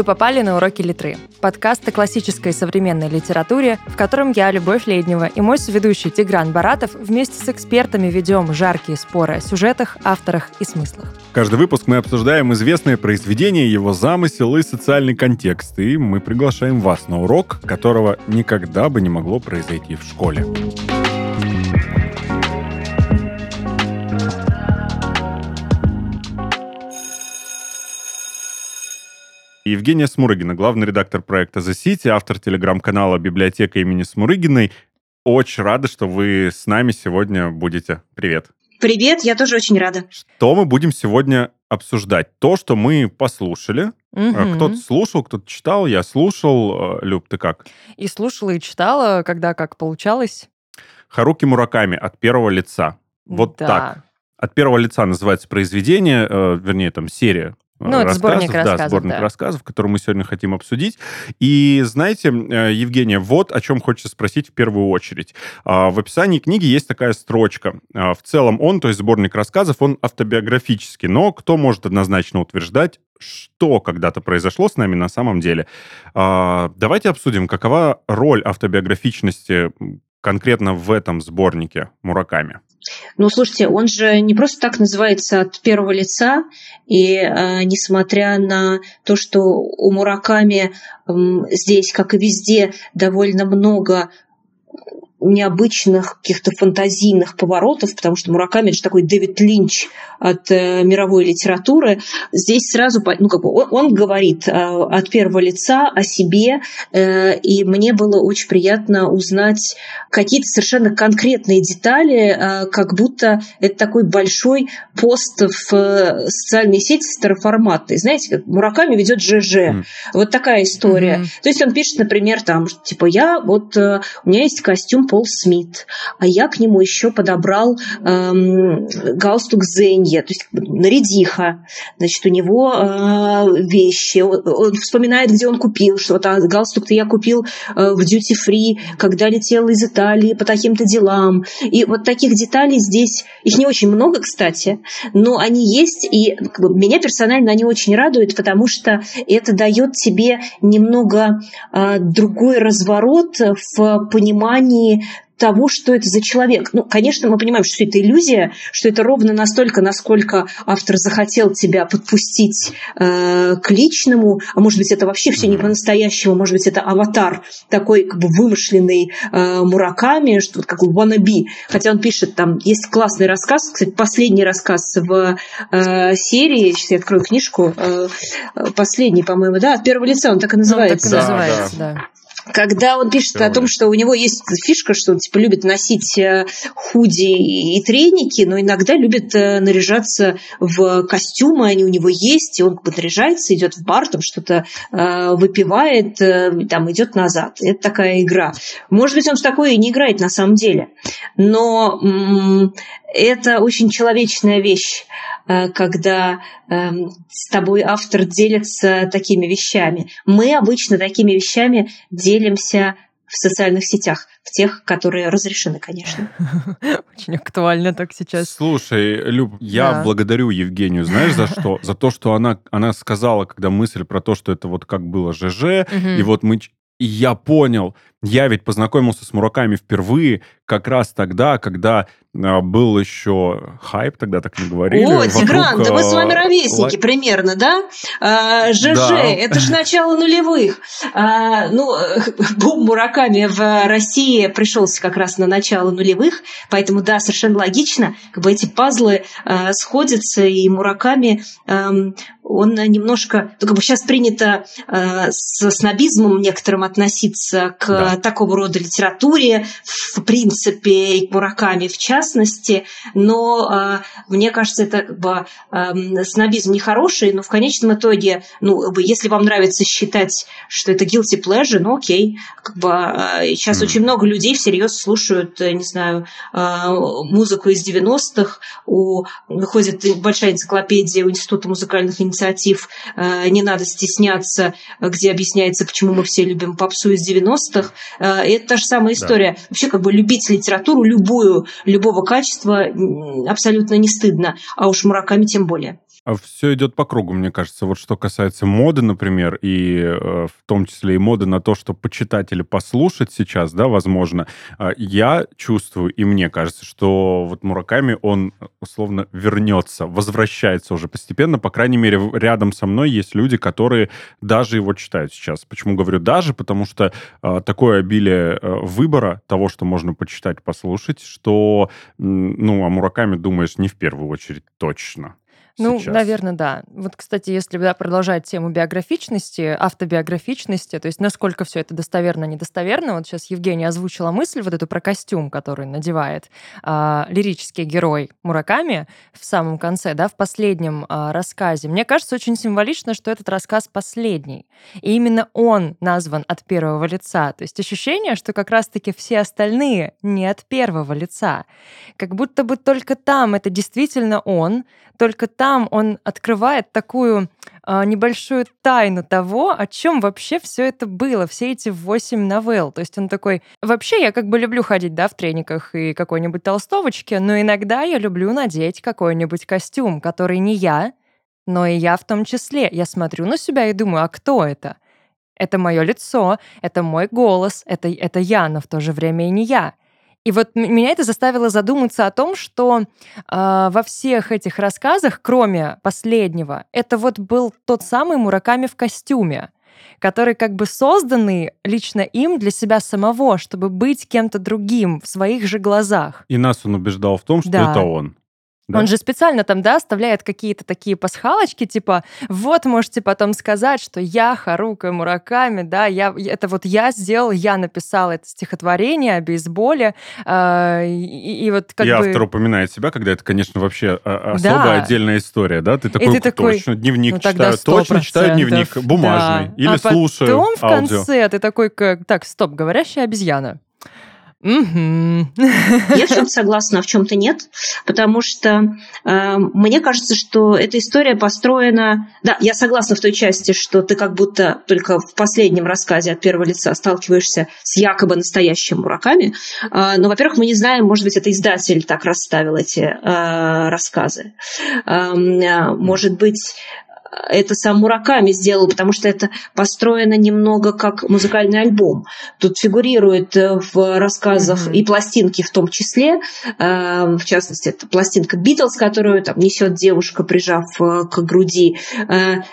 Вы попали на уроки литры. Подкаст о классической и современной литературе, в котором я, Любовь Леднева, и мой соведущий Тигран Баратов вместе с экспертами ведем жаркие споры о сюжетах, авторах и смыслах. Каждый выпуск мы обсуждаем известное произведение, его замысел и социальный контекст, и мы приглашаем вас на урок, которого никогда бы не могло произойти в школе. Евгения Смурыгина, главный редактор проекта The City, автор телеграм-канала «Библиотека имени Смурыгиной». Очень рада, что вы с нами сегодня будете. Привет. Привет, я тоже очень рада. Что мы будем сегодня обсуждать? То, что мы послушали. Угу. Кто-то слушал, кто-то читал, я слушал. Э, Люб, ты как? И слушала, и читала, когда как получалось. Харуки Мураками от первого лица. Вот да. так. От первого лица называется произведение, э, вернее, там серия ну, это сборник рассказов. Да, сборник да. рассказов, который мы сегодня хотим обсудить. И знаете, э, Евгения, вот о чем хочется спросить в первую очередь. А, в описании книги есть такая строчка. А, в целом он, то есть сборник рассказов, он автобиографический, но кто может однозначно утверждать, что когда-то произошло с нами на самом деле? А, давайте обсудим, какова роль автобиографичности конкретно в этом сборнике Мураками. Ну, слушайте, он же не просто так называется от первого лица, и э, несмотря на то, что у Мураками э, здесь, как и везде, довольно много необычных, каких-то фантазийных поворотов, потому что Мураками же такой Дэвид Линч от э, мировой литературы. Здесь сразу, ну, как бы он, он говорит э, от первого лица о себе, э, и мне было очень приятно узнать какие-то совершенно конкретные детали, э, как будто это такой большой пост в э, социальной сети староформатной. Знаете, как Мураками ведет ЖЖ. Mm. Вот такая история. Mm-hmm. То есть он пишет, например, там, типа, я вот, э, у меня есть костюм Пол Смит, а я к нему еще подобрал эм, галстук Зенья, то есть нарядиха. Значит, у него э, вещи, он, он вспоминает, где он купил, что вот а, галстук-то я купил э, в free, когда летел из Италии по таким-то делам. И вот таких деталей здесь, их не очень много, кстати, но они есть, и как бы, меня персонально они очень радуют, потому что это дает тебе немного э, другой разворот в понимании того, что это за человек. Ну, конечно, мы понимаем, что это иллюзия, что это ровно настолько, насколько автор захотел тебя подпустить э, к личному, а может быть, это вообще все не по-настоящему, может быть, это аватар такой как бы вымышленный э, Мураками, что вот как wannabe. Хотя он пишет, там есть классный рассказ, кстати, последний рассказ в э, серии, сейчас я открою книжку, э, последний, по-моему, да, от первого лица, он так и называется. Ну, так и называется, да. да когда он пишет Все о том, что у него есть фишка, что он типа любит носить э, худи и треники, но иногда любит э, наряжаться в костюмы, они у него есть, и он как бы наряжается, идет в бар, там что-то э, выпивает, там идет назад. Это такая игра. Может быть, он в такое и не играет на самом деле, но это очень человечная вещь. Э, когда эм, с тобой автор делится такими вещами. Мы обычно такими вещами делимся в социальных сетях, в тех, которые разрешены, конечно. Очень актуально так сейчас. Слушай, Люб, я да. благодарю Евгению, знаешь, за что? За то, что она, она сказала, когда мысль про то, что это вот как было ЖЖ, и вот мы... И я понял, я ведь познакомился с Мураками впервые как раз тогда, когда а, был еще хайп, тогда так не говорили. О, Тигран, да мы с вами а, ровесники ла... примерно, да? А, ЖЖ, да. это же начало нулевых. А, ну, бум Мураками в России пришелся как раз на начало нулевых, поэтому, да, совершенно логично, как бы эти пазлы а, сходятся, и Мураками, а, он немножко, ну, как бы сейчас принято а, с снобизмом некоторым относиться к да. Такого рода литературе, в принципе, и к Мураками в частности, но э, мне кажется, это как бы э, снобизм нехороший, но в конечном итоге, ну, если вам нравится считать, что это guilty pleasure, ну окей, как бы э, сейчас mm. очень много людей всерьез слушают, э, не знаю, э, музыку из 90-х, у, выходит большая энциклопедия у Института музыкальных инициатив э, «Не надо стесняться», где объясняется, почему мы все любим попсу из 90-х. Э, это та же самая история. Да. Вообще, как бы любить литературу любую, любого качества абсолютно не стыдно, а уж Мураками тем более. А все идет по кругу, мне кажется. Вот что касается моды, например, и э, в том числе и моды на то, что почитать или послушать сейчас, да, возможно, э, я чувствую, и мне кажется, что вот Мураками, он условно вернется, возвращается уже постепенно. По крайней мере, рядом со мной есть люди, которые даже его читают сейчас. Почему говорю даже? Потому что э, такое обилие э, выбора того, что можно почитать, послушать, что, ну, о Мураками думаешь не в первую очередь точно. Ну, сейчас. наверное, да. Вот, кстати, если да, продолжать тему биографичности, автобиографичности, то есть насколько все это достоверно, недостоверно, вот сейчас Евгения озвучила мысль вот эту про костюм, который надевает а, лирический герой Мураками в самом конце, да, в последнем а, рассказе. Мне кажется, очень символично, что этот рассказ последний. И именно он назван от первого лица. То есть ощущение, что как раз-таки все остальные не от первого лица. Как будто бы только там это действительно он, только там он открывает такую э, небольшую тайну того, о чем вообще все это было, все эти восемь новелл. То есть он такой, вообще я как бы люблю ходить, да, в трениках и какой-нибудь толстовочке, но иногда я люблю надеть какой-нибудь костюм, который не я, но и я в том числе. Я смотрю на себя и думаю, а кто это? Это мое лицо, это мой голос, это, это я, но в то же время и не я. И вот меня это заставило задуматься о том, что э, во всех этих рассказах, кроме последнего, это вот был тот самый Мураками в костюме который как бы созданный лично им для себя самого, чтобы быть кем-то другим в своих же глазах. И нас он убеждал в том, что да. это он. Да? Он же специально там, да, оставляет какие-то такие пасхалочки, типа, вот можете потом сказать, что я Харука Мураками, да, я, это вот я сделал, я написал это стихотворение о бейсболе, э, и, и вот как и бы... автор упоминает себя, когда это, конечно, вообще а, особая да. отдельная история, да? Ты такой, и ты такой точно, дневник ну, читаю, точно читаю дневник бумажный, да. или а слушаю потом в конце ты такой, как, так, стоп, говорящая обезьяна. Угу. Я в чем-то согласна, а в чем-то нет, потому что э, мне кажется, что эта история построена. Да, я согласна в той части, что ты как будто только в последнем рассказе от первого лица сталкиваешься с якобы настоящим мураками. Э, но, во-первых, мы не знаем, может быть, это издатель так расставил эти э, рассказы. Эм, э, может быть, это сам Мураками сделал, потому что это построено немного как музыкальный альбом. Тут фигурирует э, в рассказах mm-hmm. и пластинки в том числе, э, в частности, это пластинка Битлз, которую там несет девушка, прижав э, к груди.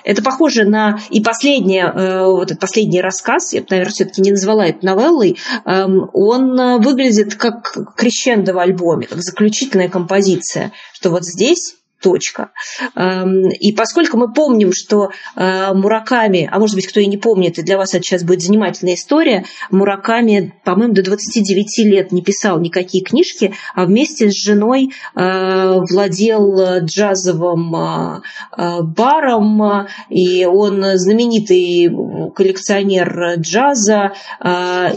Это похоже на и последнее, вот этот последний рассказ, я бы, наверное, все-таки не назвала это новеллой, эм, он выглядит как крещендо в альбоме, как заключительная композиция, что вот здесь точка. Эм, и поскольку мы помним, что э, Мураками, а может быть, кто и не помнит, и для вас это сейчас будет занимательная история, Мураками, по-моему, до 29 лет не писал никакие книжки, а вместе с женой э, владел джазовым э, баром, и он знаменитый коллекционер джаза,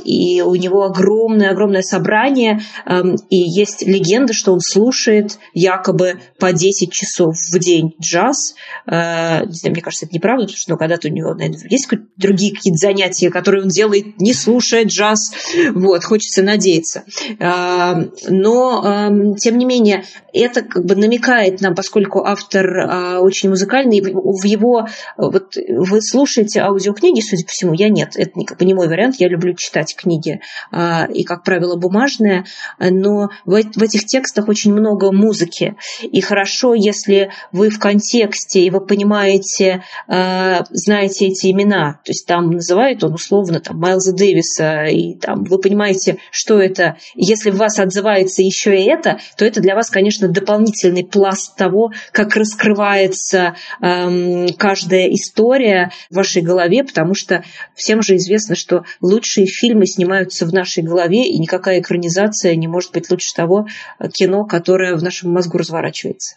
и у него огромное-огромное собрание, эм, и есть легенда, что он слушает якобы по 10 10 часов в день джаз. Э, мне кажется, это неправда, потому что ну, когда-то у него, наверное, есть другие какие-то занятия, которые он делает, не слушая джаз. Вот, хочется надеяться. Э, но, эм, тем не менее, это как бы намекает нам, поскольку автор э, очень музыкальный, в его... Вот вы слушаете аудиокниги, судя по всему, я нет. Это как бы не мой вариант. Я люблю читать книги и, как правило, бумажные. Но в этих текстах очень много музыки. И хорошо, если вы в контексте и вы понимаете, э, знаете эти имена. То есть там называет он условно там, Майлза Дэвиса, и там вы понимаете, что это. Если в вас отзывается еще и это, то это для вас, конечно, дополнительный пласт того, как раскрывается эм, каждая история в вашей голове, потому что всем же известно, что лучшие фильмы снимаются в нашей голове, и никакая экранизация не может быть лучше того кино, которое в нашем мозгу разворачивается.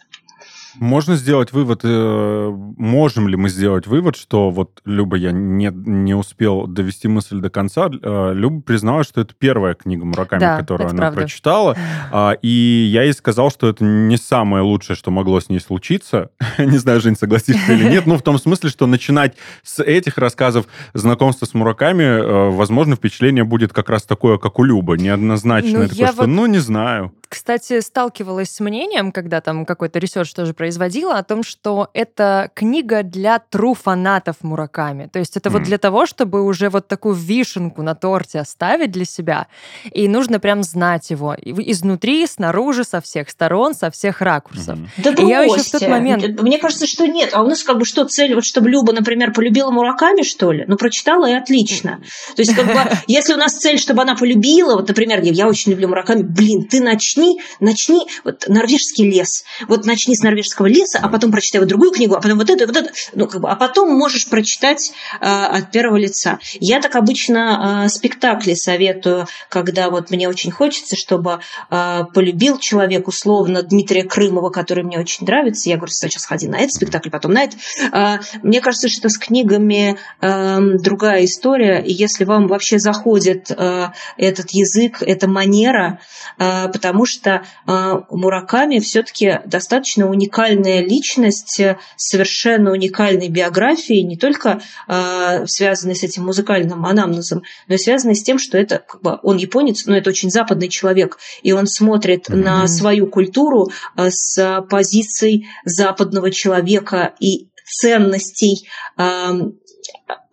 Можно сделать вывод, э, можем ли мы сделать вывод, что вот Люба, я не, не успел довести мысль до конца, э, Люба призналась, что это первая книга Мураками, да, которую она правда. прочитала, а, и я ей сказал, что это не самое лучшее, что могло с ней случиться. не знаю, Жень, согласишься или нет, ну, в том смысле, что начинать с этих рассказов знакомства с Мураками, э, возможно, впечатление будет как раз такое, как у Любы, неоднозначное. Ну, такое, что, вот... ну, не знаю кстати, сталкивалась с мнением, когда там какой-то research тоже производила, о том, что это книга для true фанатов Мураками. То есть это мм. вот для того, чтобы уже вот такую вишенку на торте оставить для себя. И нужно прям знать его изнутри, снаружи, со всех сторон, со всех ракурсов. Mm-hmm. Да и я еще в тот момент... Мне кажется, что нет. А у нас как бы что, цель, вот чтобы Люба, например, полюбила Мураками, что ли? Ну, прочитала и отлично. То есть как бы, если у нас цель, чтобы она полюбила, вот, например, я очень люблю Мураками, блин, ты начни, начни, вот норвежский лес, вот начни с норвежского леса, а потом прочитай вот другую книгу, а потом вот эту, вот эту, ну, как бы, а потом можешь прочитать э, от первого лица. Я так обычно э, спектакли советую, когда вот мне очень хочется, чтобы э, полюбил человек условно Дмитрия Крымова, который мне очень нравится, я говорю, сейчас ходи на этот спектакль, потом на этот. Э, мне кажется, что с книгами э, другая история, и если вам вообще заходит э, этот язык, эта манера, э, потому что э, Мураками все-таки достаточно уникальная личность, совершенно уникальной биографией, не только э, связанной с этим музыкальным анамнезом, но и связанной с тем, что это как бы он японец, но это очень западный человек, и он смотрит mm-hmm. на свою культуру с позиций западного человека и ценностей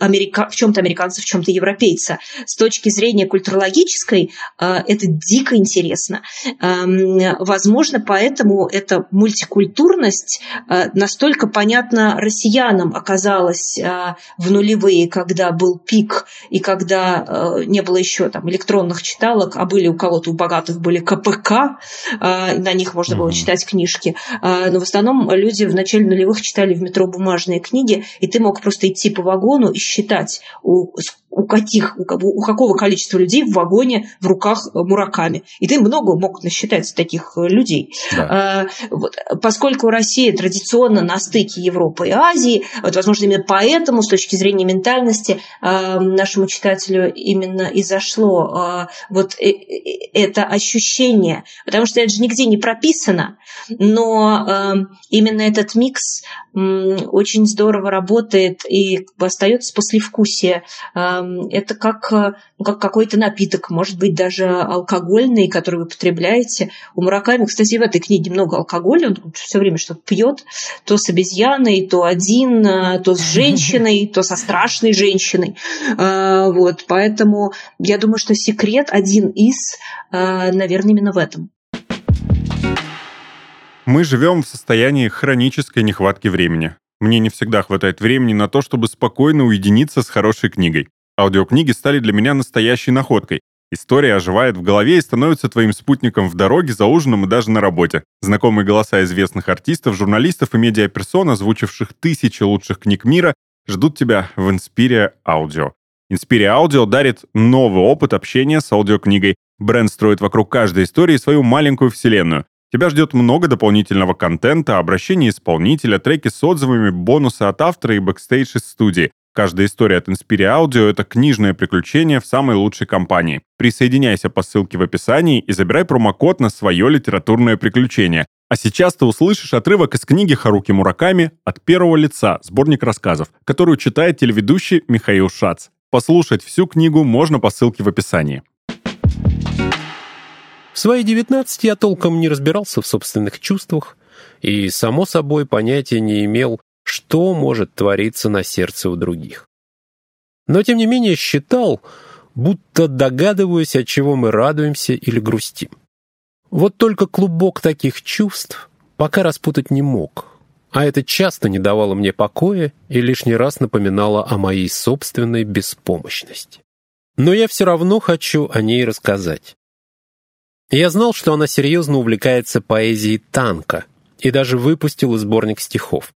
америка... в чем-то американца, в чем-то европейца. С точки зрения культурологической э, это дико интересно. Эм, возможно, поэтому эта мультикультурность э, настолько понятна россиянам оказалась э, в нулевые, когда был пик и когда не было еще там электронных читалок, а были у кого-то, у богатых были КПК, на них можно было читать книжки. Но в основном люди в начале нулевых читали в метро бумажные книги, и ты мог просто идти по вагону и считать, у, каких, у, у какого количества людей в вагоне в руках э, мураками. И ты много мог насчитать таких э, людей. Да. А, вот, поскольку Россия традиционно на стыке Европы и Азии, вот, возможно, именно поэтому, с точки зрения ментальности, а, нашему читателю именно и зашло а, вот это ощущение. Потому что это же нигде не прописано, но именно этот микс очень здорово работает и остается послевкусие. Это как, э, ну, как какой-то напиток, может быть, даже алкогольный, который вы потребляете. У Мураками, кстати, в этой книге много алкоголя, он все время что-то пьет, то с обезьяной, то один, э, то с женщиной, то со страшной женщиной. Э, вот, поэтому я думаю, что секрет один из, наверное, именно в этом. Мы живем в состоянии хронической нехватки времени. Мне не всегда хватает времени на то, чтобы спокойно уединиться с хорошей книгой. Аудиокниги стали для меня настоящей находкой. История оживает в голове и становится твоим спутником в дороге, за ужином и даже на работе. Знакомые голоса известных артистов, журналистов и медиаперсон, озвучивших тысячи лучших книг мира, ждут тебя в Inspiria Audio. Inspiria Audio дарит новый опыт общения с аудиокнигой. Бренд строит вокруг каждой истории свою маленькую вселенную. Тебя ждет много дополнительного контента, обращения исполнителя, треки с отзывами, бонусы от автора и бэкстейдж из студии. Каждая история от Inspiria Audio — это книжное приключение в самой лучшей компании. Присоединяйся по ссылке в описании и забирай промокод на свое литературное приключение. А сейчас ты услышишь отрывок из книги Харуки Мураками «От первого лица. Сборник рассказов», которую читает телеведущий Михаил Шац. Послушать всю книгу можно по ссылке в описании. В свои 19 я толком не разбирался в собственных чувствах и, само собой, понятия не имел, что может твориться на сердце у других. Но, тем не менее, считал, будто догадываюсь, от чего мы радуемся или грустим. Вот только клубок таких чувств пока распутать не мог, а это часто не давало мне покоя и лишний раз напоминало о моей собственной беспомощности. Но я все равно хочу о ней рассказать. Я знал, что она серьезно увлекается поэзией танка и даже выпустила сборник стихов.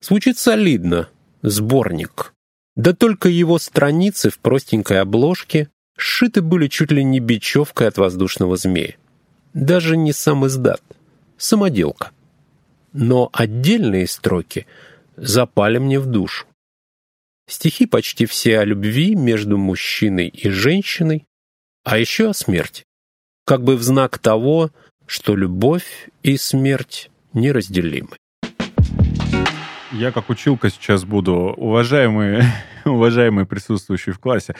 Звучит солидно. Сборник. Да только его страницы в простенькой обложке сшиты были чуть ли не бечевкой от воздушного змея. Даже не сам издат. Самоделка. Но отдельные строки запали мне в душу. Стихи почти все о любви между мужчиной и женщиной, а еще о смерти как бы в знак того, что любовь и смерть неразделимы. Я как училка сейчас буду, уважаемые, уважаемые присутствующие в классе,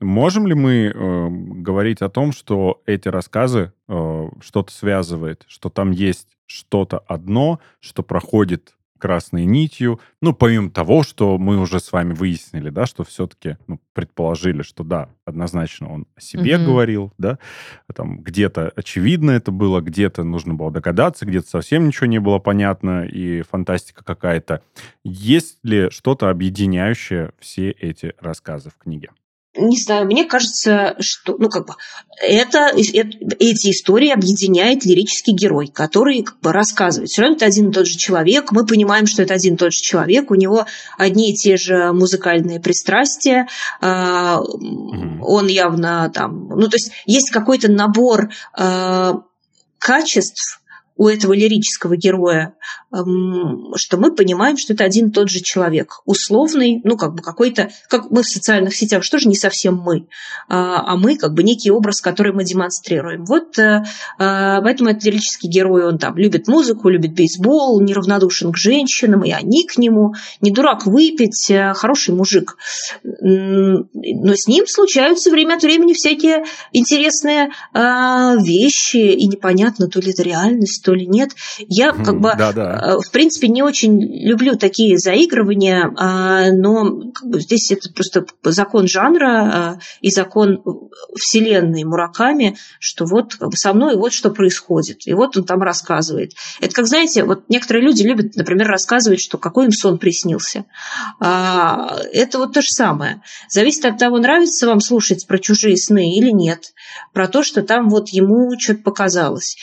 можем ли мы э, говорить о том, что эти рассказы э, что-то связывает, что там есть что-то одно, что проходит красной нитью. Ну, помимо того, что мы уже с вами выяснили, да, что все-таки ну, предположили, что да, однозначно он о себе mm-hmm. говорил, да, там где-то очевидно это было, где-то нужно было догадаться, где-то совсем ничего не было понятно и фантастика какая-то. Есть ли что-то объединяющее все эти рассказы в книге? Не знаю, мне кажется, что, ну, как бы, это, это, эти истории объединяет лирический герой, который как бы рассказывает. Все равно это один и тот же человек, мы понимаем, что это один и тот же человек, у него одни и те же музыкальные пристрастия, э, он явно там, ну, то есть есть какой-то набор э, качеств, у этого лирического героя, эм, что мы понимаем, что это один и тот же человек, условный, ну, как бы какой-то, как мы в социальных сетях, что же не совсем мы, а, а мы как бы некий образ, который мы демонстрируем. Вот э, э, поэтому этот лирический герой, он там любит музыку, любит бейсбол, неравнодушен к женщинам, и они к нему, не дурак выпить, э, хороший мужик. Но с ним случаются время от времени всякие интересные вещи, и непонятно, то ли это реальность, то ли нет. Я как бы, да, да. Э, в принципе, не очень люблю такие заигрывания, а, но как бы, здесь это просто закон жанра а, и закон вселенной Мураками, что вот как бы, со мной вот что происходит. И вот он там рассказывает. Это как, знаете, вот некоторые люди любят, например, рассказывать, что какой им сон приснился. А, это вот то же самое. Зависит от того, нравится вам слушать про чужие сны или нет. Про то, что там вот ему что-то показалось.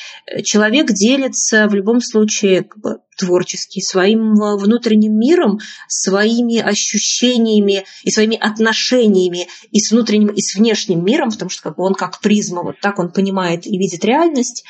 Человек делает делится в любом случае как бы, творческий, своим э, внутренним миром, своими ощущениями и своими отношениями и с внутренним, и с внешним миром, потому что как он как призма, вот так он понимает и видит реальность.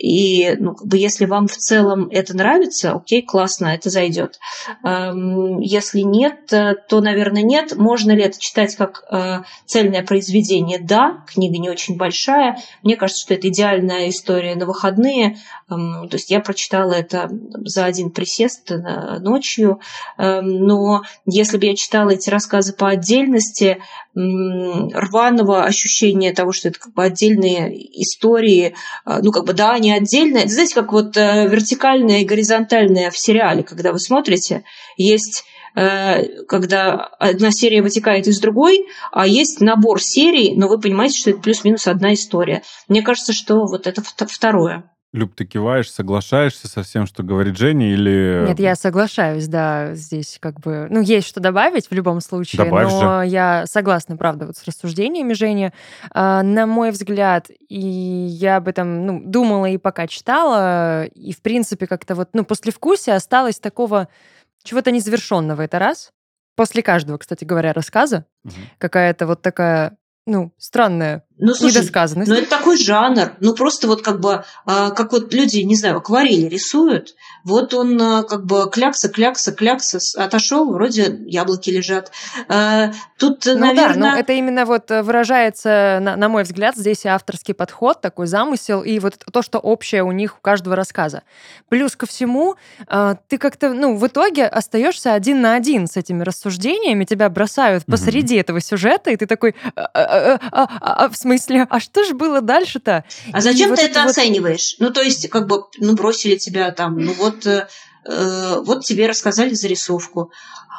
И ну, как бы, если вам в целом это нравится, окей, классно, это зайдет. Если нет, э, то, наверное, нет. Можно ли это читать как э, цельное произведение? Да, книга не очень большая. Мне кажется, что это идеальная история на выходные. То есть я прочитала читала это за один присест э, ночью, эм, но если бы я читала эти рассказы по отдельности, рваного ощущения того, что это как бы отдельные истории, э, ну как бы да, они отдельные. Это, знаете, как вот э, вертикальное и горизонтальное в сериале, когда вы смотрите, есть когда одна серия вытекает из другой, а есть набор серий, но вы понимаете, что это плюс-минус одна история. Мне кажется, что вот это второе. Люб, ты киваешь, соглашаешься со всем, что говорит Женя, или... Нет, я соглашаюсь, да, здесь как бы... Ну, есть что добавить в любом случае, Добавь но же. я согласна, правда, вот с рассуждениями Жени. А, на мой взгляд, и я об этом ну, думала и пока читала, и, в принципе, как-то вот, ну, после вкуса осталось такого чего-то незавершенного, это раз. После каждого, кстати говоря, рассказа угу. какая-то вот такая ну, странная ну, слушай, недосказанность. Ну, это такой жанр. Ну, просто вот как бы, а, как вот люди, не знаю, акварели рисуют, вот он а, как бы клякса, клякса, клякса, отошел, вроде яблоки лежат. А, тут, ну, наверное... да, но это именно вот выражается, на, на мой взгляд, здесь авторский подход, такой замысел, и вот то, что общее у них, у каждого рассказа. Плюс ко всему, ты как-то, ну, в итоге остаешься один на один с этими рассуждениями, тебя бросают посреди mm-hmm. этого сюжета, и ты такой, в смысле, а что же было дальше-то? А зачем и ты вот это вот... оцениваешь? Ну, то есть, как бы, ну, бросили тебя там, ну, вот, э, э вот тебе рассказали зарисовку.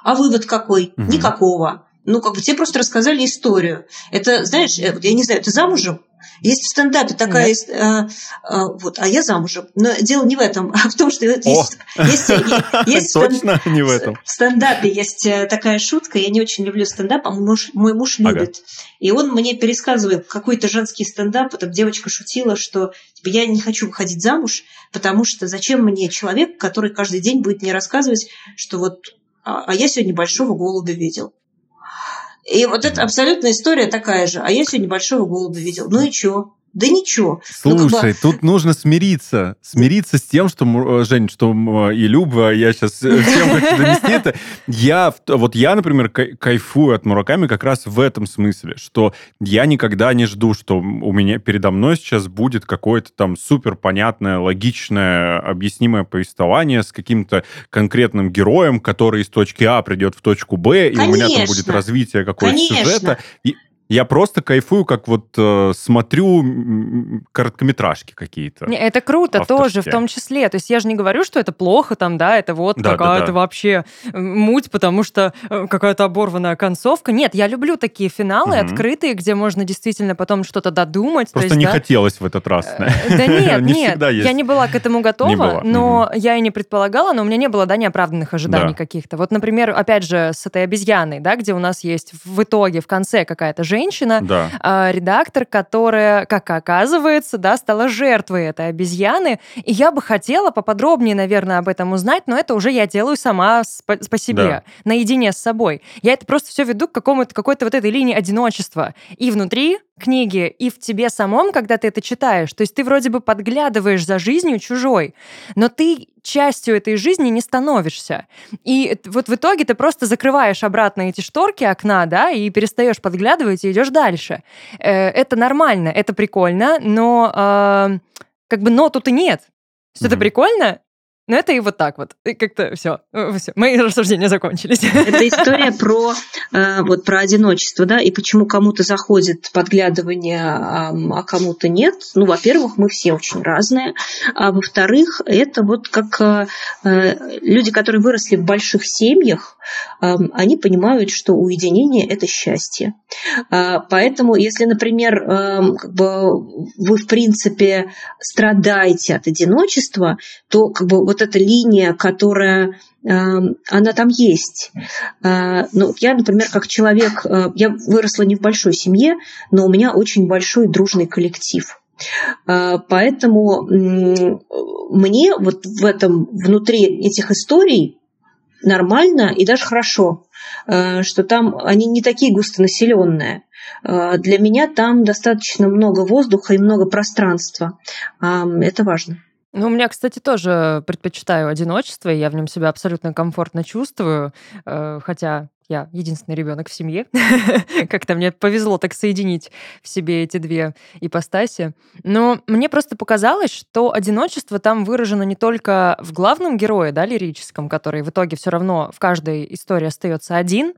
А вывод какой? Угу. Никакого. Ну, как бы тебе просто рассказали историю. Это, знаешь, э, я не знаю, ты замужем? Есть в стендапе такая, есть, а, а, вот, а я замужем. Но дело не в этом, а в том, что есть, есть, есть точно не в этом. В стендапе есть э, такая шутка. Я не очень люблю стендап, а мой муж, мой муж любит. И он мне пересказывает какой-то женский стендап. Там девочка шутила, что типа, я не хочу выходить замуж, потому что зачем мне человек, который каждый день будет мне рассказывать, что вот а, а я сегодня большого голубя видел. И вот это абсолютная история такая же. А я сегодня большого голубя видел. Ну и чё? Да ничего. Слушай, ну, как бы... тут нужно смириться. Смириться с тем, что, э, Жень, что и Люба, я сейчас э, всем хочу донести это. Я, вот я, например, кайфую от Мураками как раз в этом смысле, что я никогда не жду, что у меня передо мной сейчас будет какое-то там супер понятное, логичное, объяснимое повествование с каким-то конкретным героем, который из точки А придет в точку Б, и у меня там будет развитие какого-то сюжета. И, Я просто кайфую, как вот э, смотрю короткометражки какие-то. Не, это круто тоже, в том числе. То есть я же не говорю, что это плохо там, да, это вот да, какая-то да, да. вообще муть, потому что э, какая-то оборванная концовка. Нет, я люблю такие финалы угу. открытые, где можно действительно потом что-то додумать. Просто есть, не да? хотелось в этот раз. Э, да нет, нет, я не была к этому готова, но я и не предполагала, но у меня не было, да, неоправданных ожиданий каких-то. Вот, например, опять же, с этой обезьяной, да, где у нас есть в итоге, в конце какая-то женщина, женщина, да. э, редактор, которая, как оказывается, да, стала жертвой этой обезьяны. И я бы хотела поподробнее, наверное, об этом узнать, но это уже я делаю сама по, по себе, да. наедине с собой. Я это просто все веду к какому-то какой-то вот этой линии одиночества. И внутри книги, и в тебе самом, когда ты это читаешь. То есть ты вроде бы подглядываешь за жизнью чужой, но ты частью этой жизни не становишься. И вот в итоге ты просто закрываешь обратно эти шторки окна, да, и перестаешь подглядывать и идешь дальше. Э, это нормально, это прикольно, но э, как бы но тут и нет. Что mm-hmm. это прикольно, но это и вот так вот. И как-то все, э, все. Мои рассуждения закончились. Это история про, э, вот, про одиночество, да, и почему кому-то заходит подглядывание, а кому-то нет. Ну, во-первых, мы все очень разные. А во-вторых, это вот как э, люди, которые выросли в больших семьях, они понимают, что уединение – это счастье. А, поэтому, если, например, как бы вы, в принципе, страдаете от одиночества, то как бы вот эта линия, которая она там есть. А, ну, я, например, как человек, э, я выросла не в большой семье, но у меня очень большой дружный коллектив. А, поэтому мне вот в этом, внутри этих историй нормально и даже хорошо, э, что там они не такие густонаселенные. Э, для меня там достаточно много воздуха и много пространства. Это важно. Ну, у меня, кстати, тоже предпочитаю одиночество, и я в нем себя абсолютно комфортно чувствую, э, хотя я единственный ребенок в семье. Как-то мне повезло так соединить в себе эти две ипостаси. Но мне просто показалось, что одиночество там выражено не только в главном герое, да, лирическом, который в итоге все равно в каждой истории остается один,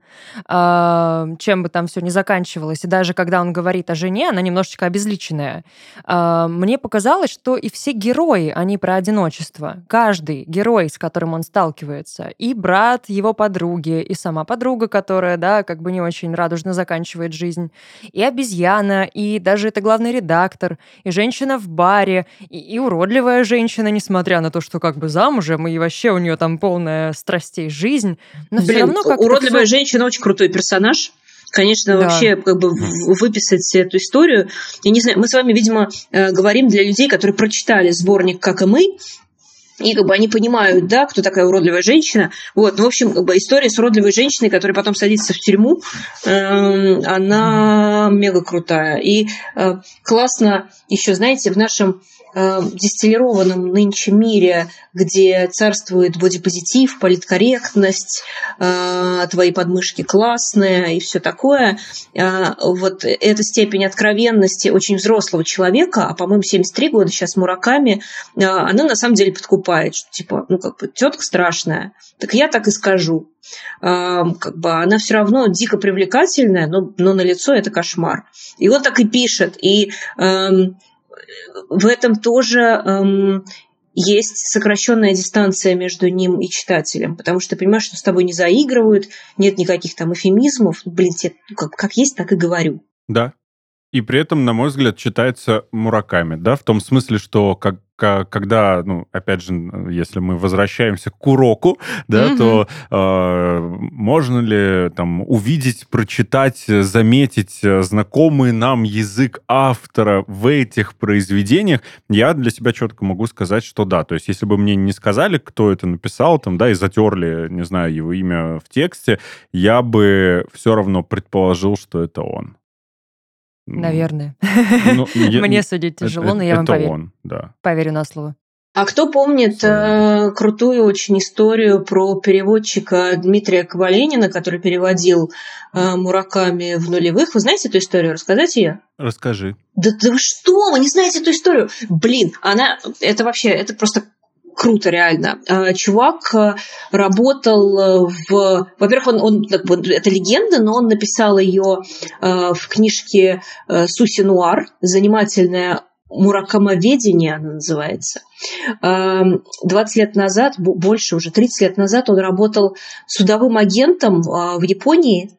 а, чем бы там все ни заканчивалось. И даже когда он говорит о жене, она немножечко обезличенная. А, мне показалось, что и все герои, они про одиночество. Каждый герой, с которым он сталкивается, и брат его подруги, и сама подруга, подруга, которая, да, как бы не очень радужно заканчивает жизнь, и обезьяна, и даже это главный редактор, и женщина в баре, и, и уродливая женщина, несмотря на то, что как бы замужем, и вообще у нее там полная страстей жизнь, но Блин, все равно как уродливая все... женщина очень крутой персонаж. Конечно, да. вообще как бы выписать эту историю. Я не знаю, мы с вами, видимо, э, говорим для людей, которые прочитали сборник «Как и мы», и как бы они понимают, да, кто такая уродливая женщина. Вот, ну, в общем, как бы история с уродливой женщиной, которая потом садится в тюрьму, э, она мега крутая. И э, классно еще, знаете, в нашем дистиллированном нынче мире, где царствует бодипозитив, политкорректность, э, твои подмышки классные и все такое, э, вот эта степень откровенности очень взрослого человека, а, по-моему, 73 года сейчас Мураками, э, она на самом деле подкупает, что типа, ну как бы тетка страшная, так я так и скажу. Э, как бы она все равно дико привлекательная, но, но на лицо это кошмар. И он так и пишет. И э, в этом тоже эм, есть сокращенная дистанция между ним и читателем, потому что ты понимаешь, что с тобой не заигрывают, нет никаких там эфемизмов. Блин, тебе как, как есть, так и говорю. Да. И при этом, на мой взгляд, читается Мураками, да, в том смысле, что как когда, ну, опять же, если мы возвращаемся к уроку, да, mm-hmm. то э, можно ли там увидеть, прочитать, заметить знакомый нам язык автора в этих произведениях? Я для себя четко могу сказать, что да. То есть, если бы мне не сказали, кто это написал, там, да, и затерли, не знаю, его имя в тексте, я бы все равно предположил, что это он. Наверное. Ну, Мне судить тяжело, но я вам поверю. он, да. Поверю на слово. А кто помнит э, крутую очень историю про переводчика Дмитрия Коваленина, который переводил э, Мураками в нулевых? Вы знаете эту историю? Рассказать ее? Расскажи. Да, да вы что? Вы не знаете эту историю? Блин, она... Это вообще... Это просто круто реально. А, чувак э, работал в... Во-первых, он, он это легенда, но он написал ее в книжке Суси Нуар, занимательная муракамоведение она называется. 20 лет назад, больше уже 30 лет назад он работал судовым агентом в Японии,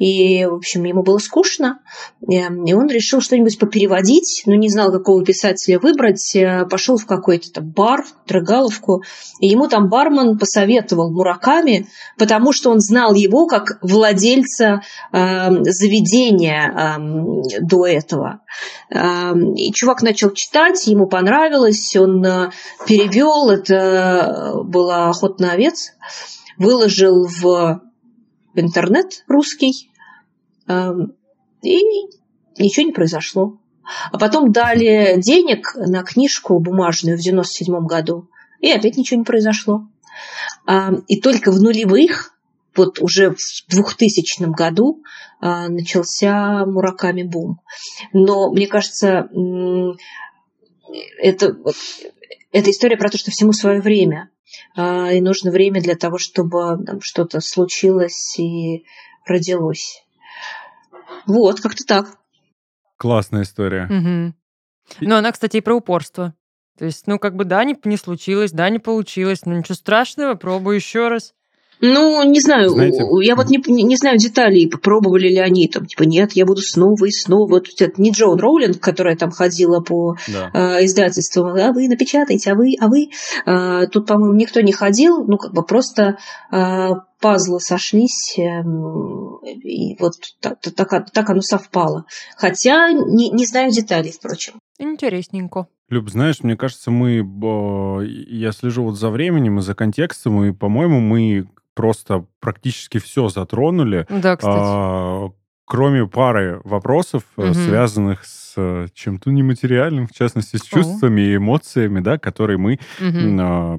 и, в общем, ему было скучно, эм, и он решил что-нибудь попереводить, но не знал, какого писателя выбрать, э, пошел в какой-то там бар, Драгаловку, и ему там бармен посоветовал Мураками, потому что он знал его как владельца э, заведения э, до этого. Э, и чувак начал читать, ему понравилось, он э, перевел, это была охота на овец, выложил в интернет русский, и ничего не произошло. А потом дали денег на книжку бумажную в 97 году, и опять ничего не произошло. Эм, и только в нулевых, вот уже в 2000 году, э, начался Мураками бум. Но мне кажется, это, это история про то, что всему свое время. Э, и нужно время для того, чтобы что-то случилось и родилось. Вот, как-то так. Классная история. Угу. Ну, она, кстати, и про упорство. То есть, ну, как бы, да, не, не случилось, да, не получилось, но ничего страшного, пробую еще раз. Ну, не знаю, Знаете, я вот не, не знаю деталей, попробовали ли они там, типа, нет, я буду снова и снова. Вот это не Джоан Роулинг, которая там ходила по да. э, издательствам, а вы напечатаете, а вы, а вы. Э, тут, по-моему, никто не ходил, ну, как бы просто э, пазлы сошлись, э, и вот так, так, так оно совпало. Хотя не, не знаю деталей, впрочем. Интересненько. Люб, знаешь, мне кажется, мы... Я слежу вот за временем и за контекстом, и, по-моему, мы просто практически все затронули. Да, кстати. А, кроме пары вопросов, угу. связанных с э, чем-то нематериальным, в частности, с чувствами и эмоциями, да, которые мы угу.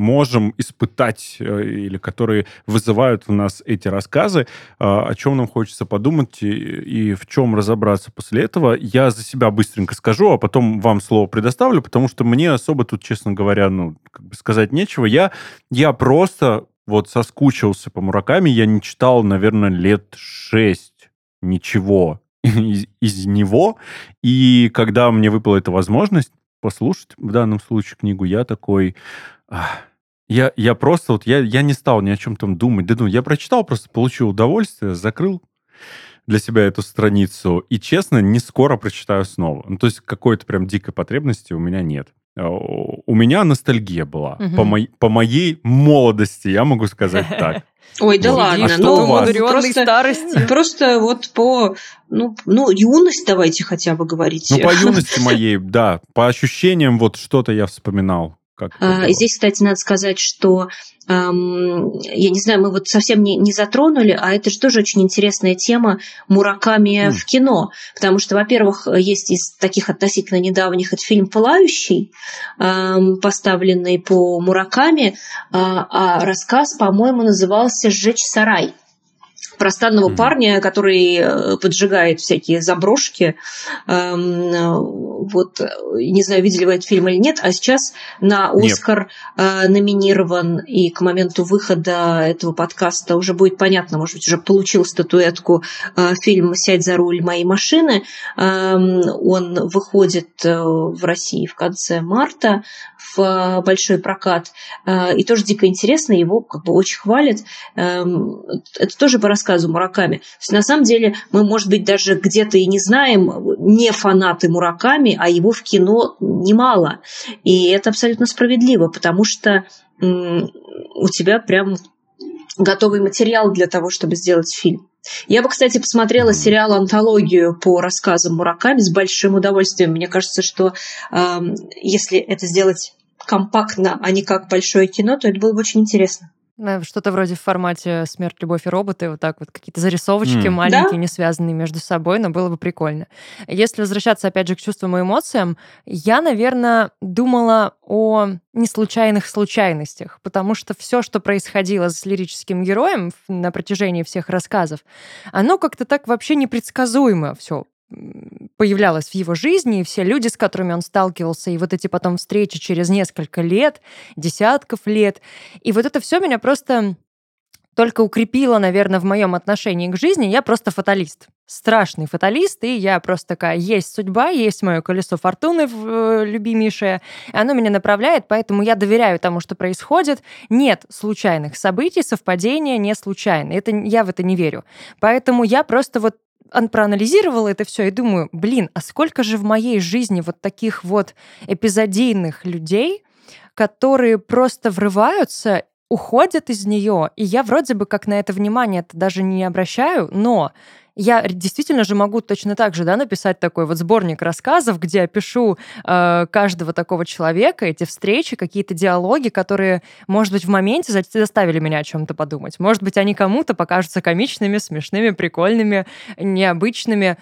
Можем испытать э, или которые вызывают в нас эти рассказы, а, о чем нам хочется подумать и, и в чем разобраться после этого. Я за себя быстренько скажу, а потом вам слово предоставлю, потому что мне особо тут, честно говоря, ну, как бы сказать нечего. Я, я просто вот соскучился по Мураками. Я не читал, наверное, лет шесть ничего из, из него. И когда мне выпала эта возможность послушать, в данном случае книгу, я такой... Я, я просто вот, я, я не стал ни о чем там думать. Да ну, я прочитал, просто получил удовольствие, закрыл для себя эту страницу. И, честно, не скоро прочитаю снова. Ну, то есть какой-то прям дикой потребности у меня нет. Э, у меня ностальгия была. Угу. По, моей, по моей молодости, я могу сказать так. Ой, да ладно, а ну, просто, старости. Просто вот по, ну, ну, юность давайте хотя бы говорить. Ну, по юности моей, да, по ощущениям вот что-то я вспоминал. Как а, здесь, кстати, надо сказать, что эм, я не знаю, мы вот совсем не, не затронули, а это же тоже очень интересная тема Мураками mm. в кино. Потому что, во-первых, есть из таких относительно недавних это фильм «Пылающий», эм, поставленный по Мураками, а, а рассказ, по-моему, назывался «Сжечь сарай» простанного mm-hmm. парня, который э, поджигает всякие заброшки. Эм, э, вот, не знаю, видели вы этот фильм или нет, а сейчас на Оскар нет. номинирован, и к моменту выхода этого подкаста уже будет понятно, может быть, уже получил статуэтку э, фильм «Сядь за руль моей машины». Эм, он выходит в России в конце марта в большой прокат. И тоже дико интересно, его как бы очень хвалят. Эм, это тоже по рассказу рассказу Мураками. То есть, на самом деле мы, может быть, даже где-то и не знаем, не фанаты Мураками, а его в кино немало. И это абсолютно справедливо, потому что у тебя прям готовый материал для того, чтобы сделать фильм. Я бы, кстати, посмотрела сериал «Антологию» по рассказам Мураками с большим удовольствием. Мне кажется, что э, если это сделать компактно, а не как большое кино, то это было бы очень интересно. Что-то вроде в формате «Смерть, любовь и роботы», вот так вот какие-то зарисовочки mm. маленькие, да? не связанные между собой, но было бы прикольно. Если возвращаться, опять же, к чувствам и эмоциям, я, наверное, думала о неслучайных случайностях, потому что все, что происходило с лирическим героем на протяжении всех рассказов, оно как-то так вообще непредсказуемо все появлялась в его жизни, и все люди, с которыми он сталкивался, и вот эти потом встречи через несколько лет, десятков лет. И вот это все меня просто только укрепило, наверное, в моем отношении к жизни. Я просто фаталист. Страшный фаталист, и я просто такая, есть судьба, есть мое колесо фортуны э, любимейшее, и оно меня направляет, поэтому я доверяю тому, что происходит. Нет случайных событий, совпадения не случайны. Это, я в это не верю. Поэтому я просто вот проанализировала это все и думаю, блин, а сколько же в моей жизни вот таких вот эпизодийных людей, которые просто врываются уходят из нее, и я вроде бы как на это внимание даже не обращаю, но я действительно же могу точно так же да, написать такой вот сборник рассказов, где я пишу э, каждого такого человека, эти встречи, какие-то диалоги, которые, может быть, в моменте заставили меня о чем-то подумать. Может быть, они кому-то покажутся комичными, смешными, прикольными, необычными.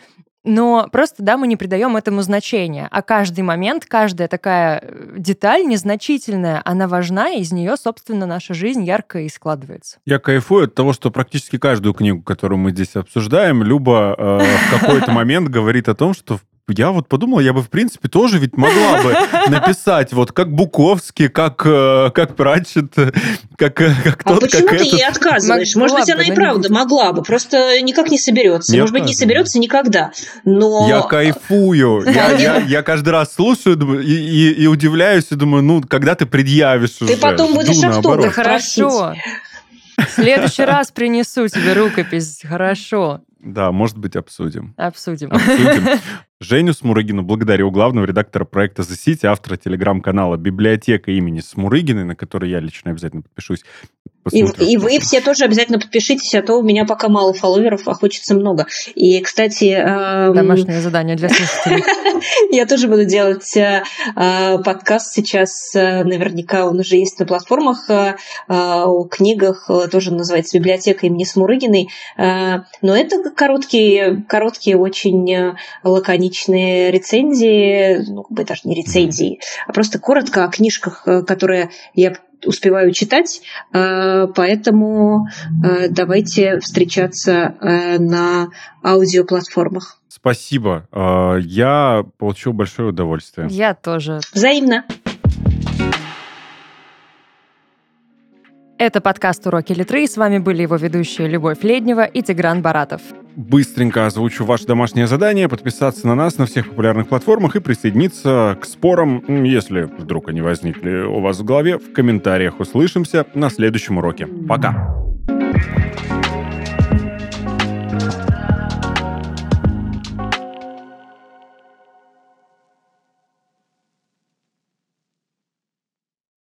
Но просто, да, мы не придаем этому значения. А каждый момент, каждая такая э, деталь незначительная, она важна, и из нее, собственно, наша жизнь ярко и складывается. Я кайфую от того, что практически каждую книгу, которую мы здесь обсуждаем, Люба э, в какой-то момент говорит о том, что я вот подумал, я бы, в принципе, тоже ведь могла бы написать, вот как Буковский, как, э, как Пратчет, как, э, как а тот, почему как ты этот. ей отказываешь? Может быть, она и правда могла бы, просто никак не соберется. Не Может быть, не соберется никогда. Но... Я кайфую. Я, я, я каждый раз слушаю и, и, и удивляюсь, и думаю, ну, когда ты предъявишь Ты уже? потом будешь Жду автограф. Хорошо. В следующий раз принесу тебе рукопись. Хорошо. Да, может быть, обсудим. Обсудим. Обсудим. Женю Смурыгину благодарю, главного редактора проекта The City, автора телеграм-канала «Библиотека имени Смурыгиной», на который я лично обязательно подпишусь. И, и вы все тоже обязательно подпишитесь, а то у меня пока мало фолловеров, а хочется много. И, кстати... эм, Домашнее задание для слушателей. Я тоже буду делать э, э, подкаст сейчас. э, Наверняка он уже есть на платформах. О книгах тоже называется «Библиотека имени Смурыгиной». Э, Но это короткие, короткие очень лаконичные рецензии, ну, как бы даже не рецензии, а просто коротко о книжках, которые я успеваю читать, э, поэтому э, давайте встречаться э, на аудиоплатформах. Спасибо. Я получил большое удовольствие. Я тоже. Взаимно. Это подкаст «Уроки литры». С вами были его ведущие Любовь Леднева и Тигран Баратов. Быстренько озвучу ваше домашнее задание, подписаться на нас на всех популярных платформах и присоединиться к спорам, если вдруг они возникли у вас в голове, в комментариях. Услышимся на следующем уроке. Пока!